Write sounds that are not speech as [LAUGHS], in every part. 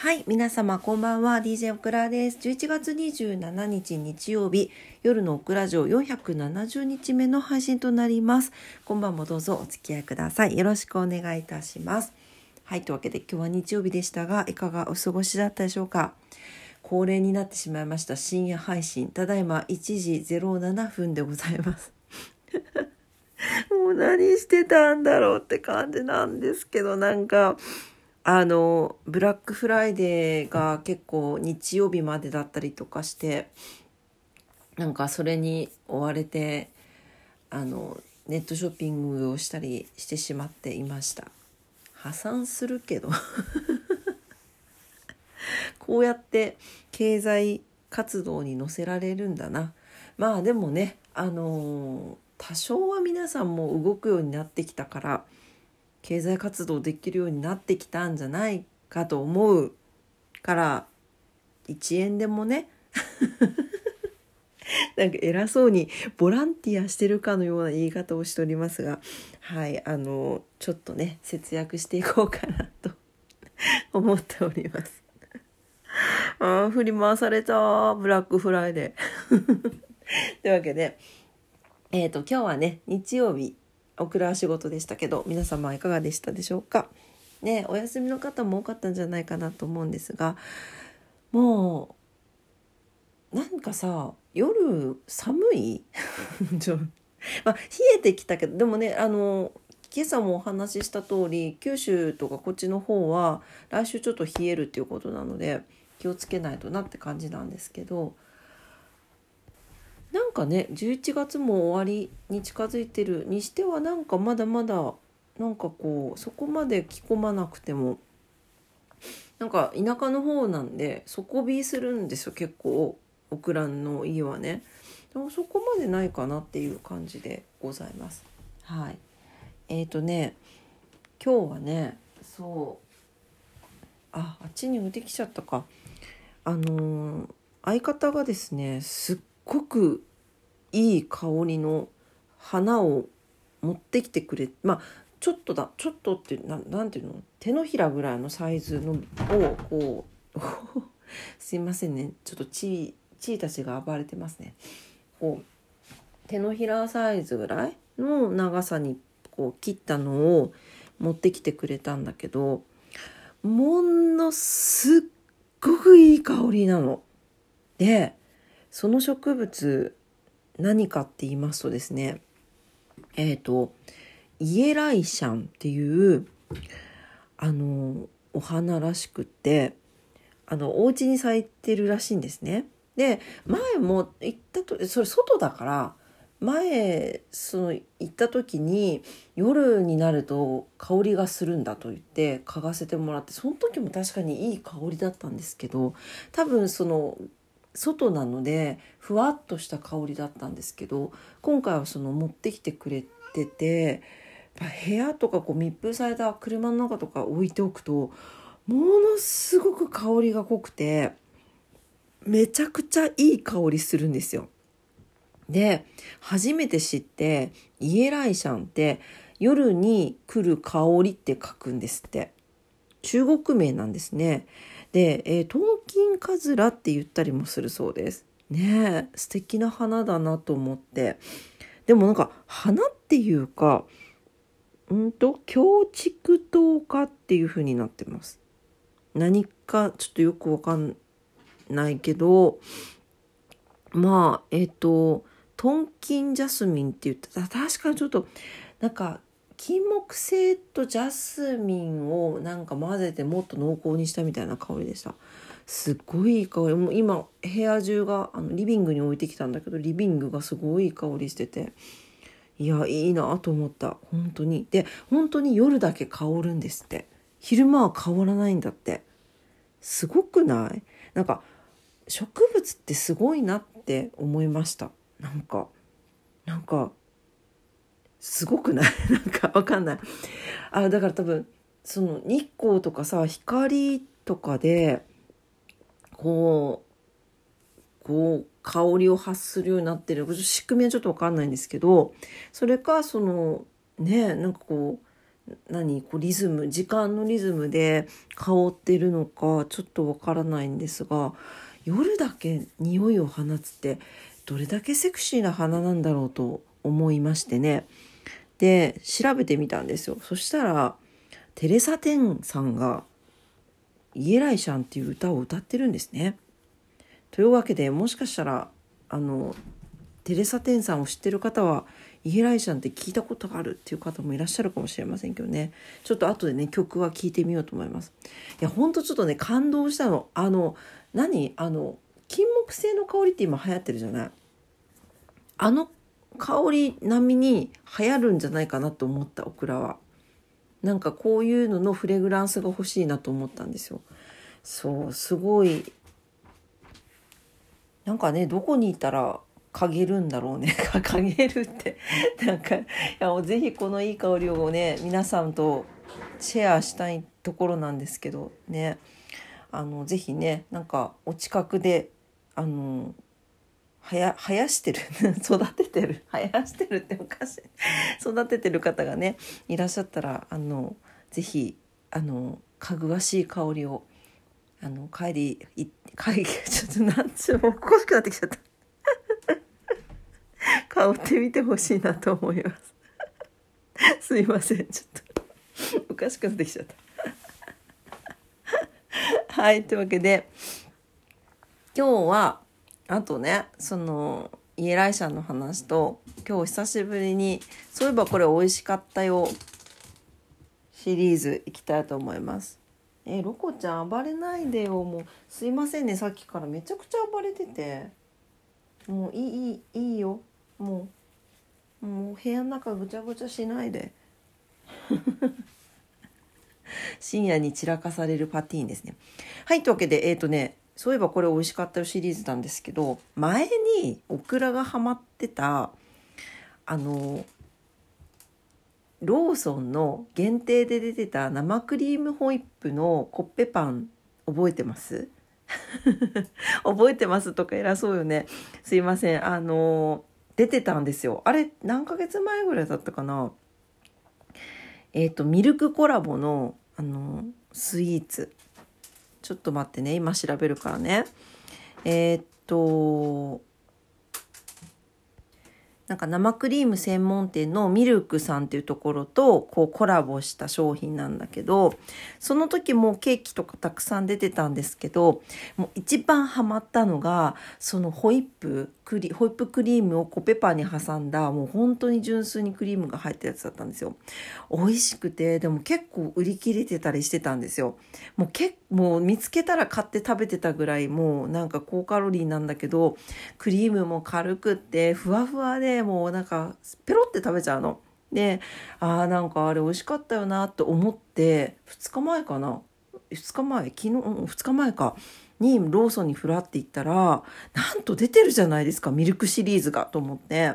はい、皆様こんばんは。DJ オクラです。11月27日日曜日、夜のオクラ城470日目の配信となります。今晩もどうぞお付き合いください。よろしくお願いいたします。はい、というわけで今日は日曜日でしたが、いかがお過ごしだったでしょうか？恒例になってしまいました深夜配信。ただいま1時07分でございます。[LAUGHS] もう何してたんだろうって感じなんですけど、なんか、あの、ブラックフライデーが結構日曜日までだったりとかして、なんかそれに追われて、あの、ネットショッピングをしたりしてしまっていました。破産するけど。[LAUGHS] こうやって経済活動に乗せられるんだな。まあでもね、あの多少は皆さんも動くようになってきたから、経済活動できるようになってきたんじゃないかと思うから1円でもね [LAUGHS] なんか偉そうにボランティアしてるかのような言い方をしておりますがはいあのちょっとね節約していこうかなと [LAUGHS] 思っております。あー振り回されたブラックフライデー。[LAUGHS] というわけでえっ、と今日はね日曜日オクラ仕事でしたけど皆様いかがでしたでしょうか？ねお休みの方も多かったんじゃないかなと思うんですがもうなんかさ夜寒い？[LAUGHS] まあ、冷えてきたけどでもねあの今朝もお話しした通り九州とかこっちの方は来週ちょっと冷えるっていうことなので気をつけないとなって感じなんですけどなんかね11月も終わりに近づいてるにしてはなんかまだまだなんかこうそこまで着込まなくてもなんか田舎の方なんで底冷えするんですよ結構オクランの家はね。でもそこまでないかなっていう感じでございます。はい。えーとね今日はねそうああっちに置いてきちゃったか。あのー相方がですねすっごくいい香りの花を持ってきてくれまあちょっとだちょっとってななんていうの？手のひらぐらいのサイズのをこう [LAUGHS] すいませんね。ちょっとチーたちが暴れてますね。こう手のひらサイズぐらいの長さにこう切ったのを持ってきてくれたんだけどものすっごくいい香りなの。でその植物何かって言いますとですねえっ、とイエライシャンっていうあのお花らしくってあのお家に咲いてるらしいんですね。で前も行ったとそれ外だから前その行った時に夜になると香りがするんだと言って嗅がせてもらってその時も確かにいい香りだったんですけど多分その外なのでふわっとした香りだったんですけど今回はその持ってきてくれてて部屋とかこう密封された車の中とか置いておくとものすごく香りが濃くてめちゃくちゃいい香りするんですよ。で初めて知ってイエライシャンって夜に来る香りって書くんですって中国名なんですね。で、えー、トンキンカズラって言ったりもするそうです。ね素敵な花だなと思ってでもなんか花っていうかうんと強竹糖化っていう風になってます。何かちょっとよくわかんないけどまあえっ、とトンキンジャスミンって言ってた確かにちょっとなんか金木犀とジャスミンをなんか混ぜてもっと濃厚にしたみたいな香りでした。すっごいいい香り。もう今部屋中があのリビングに置いてきたんだけどリビングがすごいいい香りしてて。いやいいなと思った。本当に。で本当に夜だけ香るんですって。昼間は香らないんだって。すごくない？なんか植物ってすごいなって思いました。なんかなんかすごくない？[LAUGHS] なんかわかんない。あだから多分その日光とかさ光とかでこうこう香りを発するようになってる仕組みはちょっとわかんないんですけどそれかそのねなんかこう何？こうリズム時間のリズムで香ってるのかちょっとわからないんですが夜だけ匂いを放つってどれだけセクシーな花なんだろうと思いましてね。で調べてみたんですよ。そしたらテレサ・テンさんが「イエライシャン」っていう歌を歌ってるんですね。というわけでもしかしたらあのテレサ・テンさんを知ってる方はイエライシャンって聞いたことがあるっていう方もいらっしゃるかもしれませんけどね。ちょっと後でね曲は聴いてみようと思います。いやほんとちょっとね感動したの。あの何？あの金木犀の香りって今流行ってるじゃない？あの香り並みに流行るんじゃないかなと思ったオクラは。なんかこういうののフレグランスが欲しいなと思ったんですよ。そうすごいなんかねどこにいたら嗅げるんだろうね。[LAUGHS] 嗅げるって。なんかいやもうぜひこのいい香りをね皆さんとシェアしたいところなんですけどね。あのぜひねなんかお近くであのはや生やしてる。[LAUGHS] 育ててる。生やしてるっておかしい。[LAUGHS] 育ててる方がねいらっしゃったらあのぜひあのかぐわしい香りをあの帰りい帰り [LAUGHS] ちょっとなんつうもうおかしくなってきちゃった。香ってみてほしいなと思います。すいません。ちょっとおかしくなってきちゃった。はい。というわけで今日はあとねそのイエライシャの話と今日久しぶりにそういえばこれ美味しかったよシリーズいきたいと思います。えロコちゃん暴れないでよもうすいませんねさっきから。めちゃくちゃ暴れててもういいいいいいよ。もうもう部屋の中ぐちゃぐちゃしないで。[LAUGHS] 深夜に散らかされるパティーンですね。はいというわけでえっ、ー、とねそういえばこれ美味しかったよシリーズなんですけど前にオクラがハマってたあのローソンの限定で出てた生クリームホイップのコッペパン覚えてます？[LAUGHS] 覚えてますとか偉そうよねすいませんあの出てたんですよ。あれ、何ヶ月前ぐらいだったかな？えっ、ー、と、ミルクコラボの、あの、スイーツ。ちょっと待ってね、今調べるからね。えっ、と、なんか生クリーム専門店のミルクさんっていうところとこうコラボした商品なんだけどその時もケーキとかたくさん出てたんですけどもう一番ハマったのがそのホイップクリホイップクリームをコペパーに挟んだもう本当に純粋にクリームが入ったやつだったんですよ。美味しくてでも結構売り切れてたりしてたんですよ。もうけもう見つけたら買って食べてたぐらいもうなんか高カロリーなんだけどクリームも軽くってふわふわでもうなんかペロって食べちゃうの。であーなんかあれ美味しかったよなって思って2日前かな2日前昨日2日前かにローソンにふらって行ったらなんと出てるじゃないですかミルクシリーズがと思って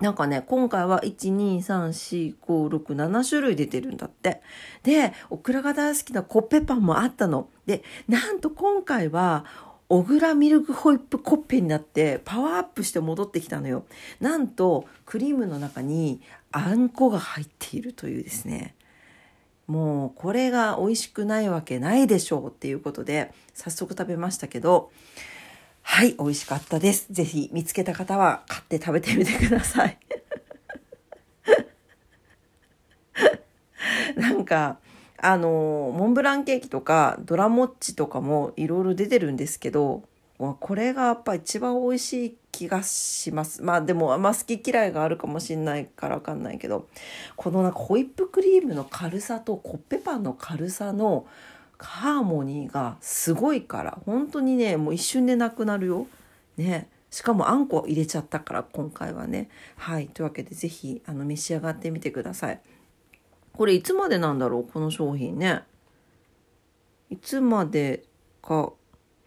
なんかね今回は1234567種類出てるんだってでオクラが大好きなコッペパンもあったのでなんと今回は小倉ミルクホイップコッペになってパワーアップして戻ってきたのよ。なんとクリームの中にあんこが入っているというですね。もうこれが美味しくないわけないでしょうっていうことで早速食べましたけど、はい、美味しかったです。ぜひ見つけた方は買って食べてみてください。[LAUGHS] なんか、あのモンブランケーキとかドラモッチとかもいろいろ出てるんですけどこれがやっぱ一番美味しい気がしますまあでもあんま好き嫌いがあるかもしんないから分かんないけどこのなんかホイップクリームの軽さとコッペパンの軽さのハーモニーがすごいから本当にねもう一瞬でなくなるよ。ねしかもあんこ入れちゃったから今回はね。はいというわけで是非あの召し上がってみてください。これいつまでなんだろう？この商品ね。いつまでか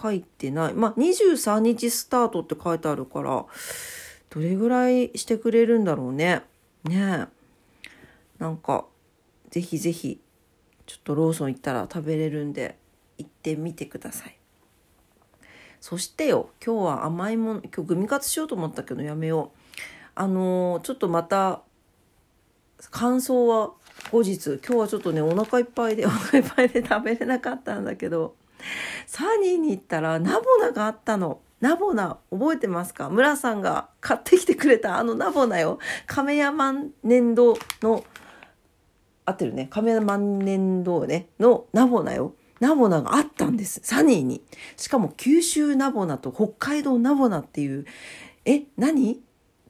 書いてない。まあ、23日スタートって書いてあるから、どれぐらいしてくれるんだろうね。ねなんか、ぜひぜひ、ちょっとローソン行ったら食べれるんで、行ってみてください。そしてよ、今日は甘いもの、今日グミカツしようと思ったけどやめよう。あのー、ちょっとまた、感想は後日今日はちょっとねお腹いっぱいでお腹いっぱいで食べれなかったんだけどサニーに行ったらナボナがあったの。ナボナ覚えてますか？村さんが買ってきてくれたあのナボナよ。亀山年度の合ってるね亀山年度ねのナボナよ。ナボナがあったんです。サニーに。しかも九州ナボナと北海道ナボナっていう、え、何？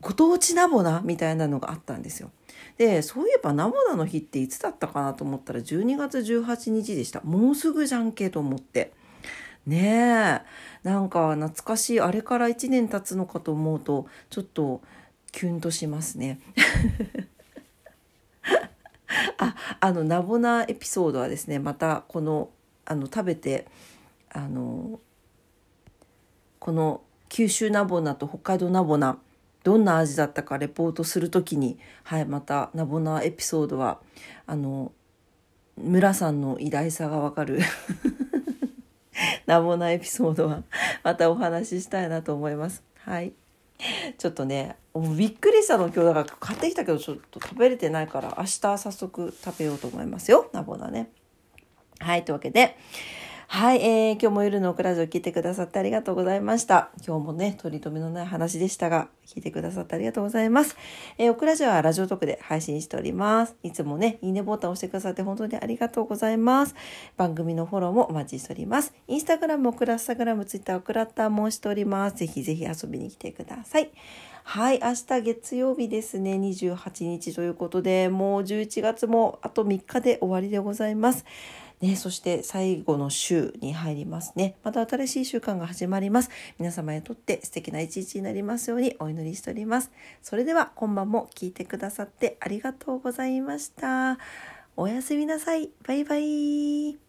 ご当地ナボナ？みたいなのがあったんですよ。で、そういえばナボナの日っていつだったかなと思ったら12月18日でした。もうすぐじゃんけと思って。ねえ。なんか懐かしい。あれから1年経つのかと思うと、ちょっとキュンとしますね。[LAUGHS] あ、あの、ナボナエピソードはですね、またこのあの食べてあのこの九州ナボナと北海道ナボナどんな味だったかレポートする時に、はい、またナボナエピソードはあの村さんの偉大さがわかる [LAUGHS] ナボナエピソードはまたお話ししたいなと思います。はい。ちょっとね、びっくりしたの今日だから買ってきたけどちょっと食べれてないから明日早速食べようと思いますよ。ナボナね。はい、というわけで、はい、えー、今日も夜のオクラジオ聞いてくださってありがとうございました。今日もね、取り留めのない話でしたが、聞いてくださってありがとうございます。えー、オクラジオはラジオトークで配信しております。いつもね、いいねボタンを押してくださって本当にありがとうございます。番組のフォローもお待ちしております。インスタグラム、オクラスタグラム、ツイッター、オクラッターもしております。ぜひぜひ遊びに来てください。はい、明日月曜日ですね、28日ということで、もう11月もあと3日で終わりでございます。ね、そして最後の週に入りますね。また新しい週間が始まります。皆様にとって素敵な一日になりますようにお祈りしております。それでは今晩も聞いてくださってありがとうございました。おやすみなさい。バイバイ。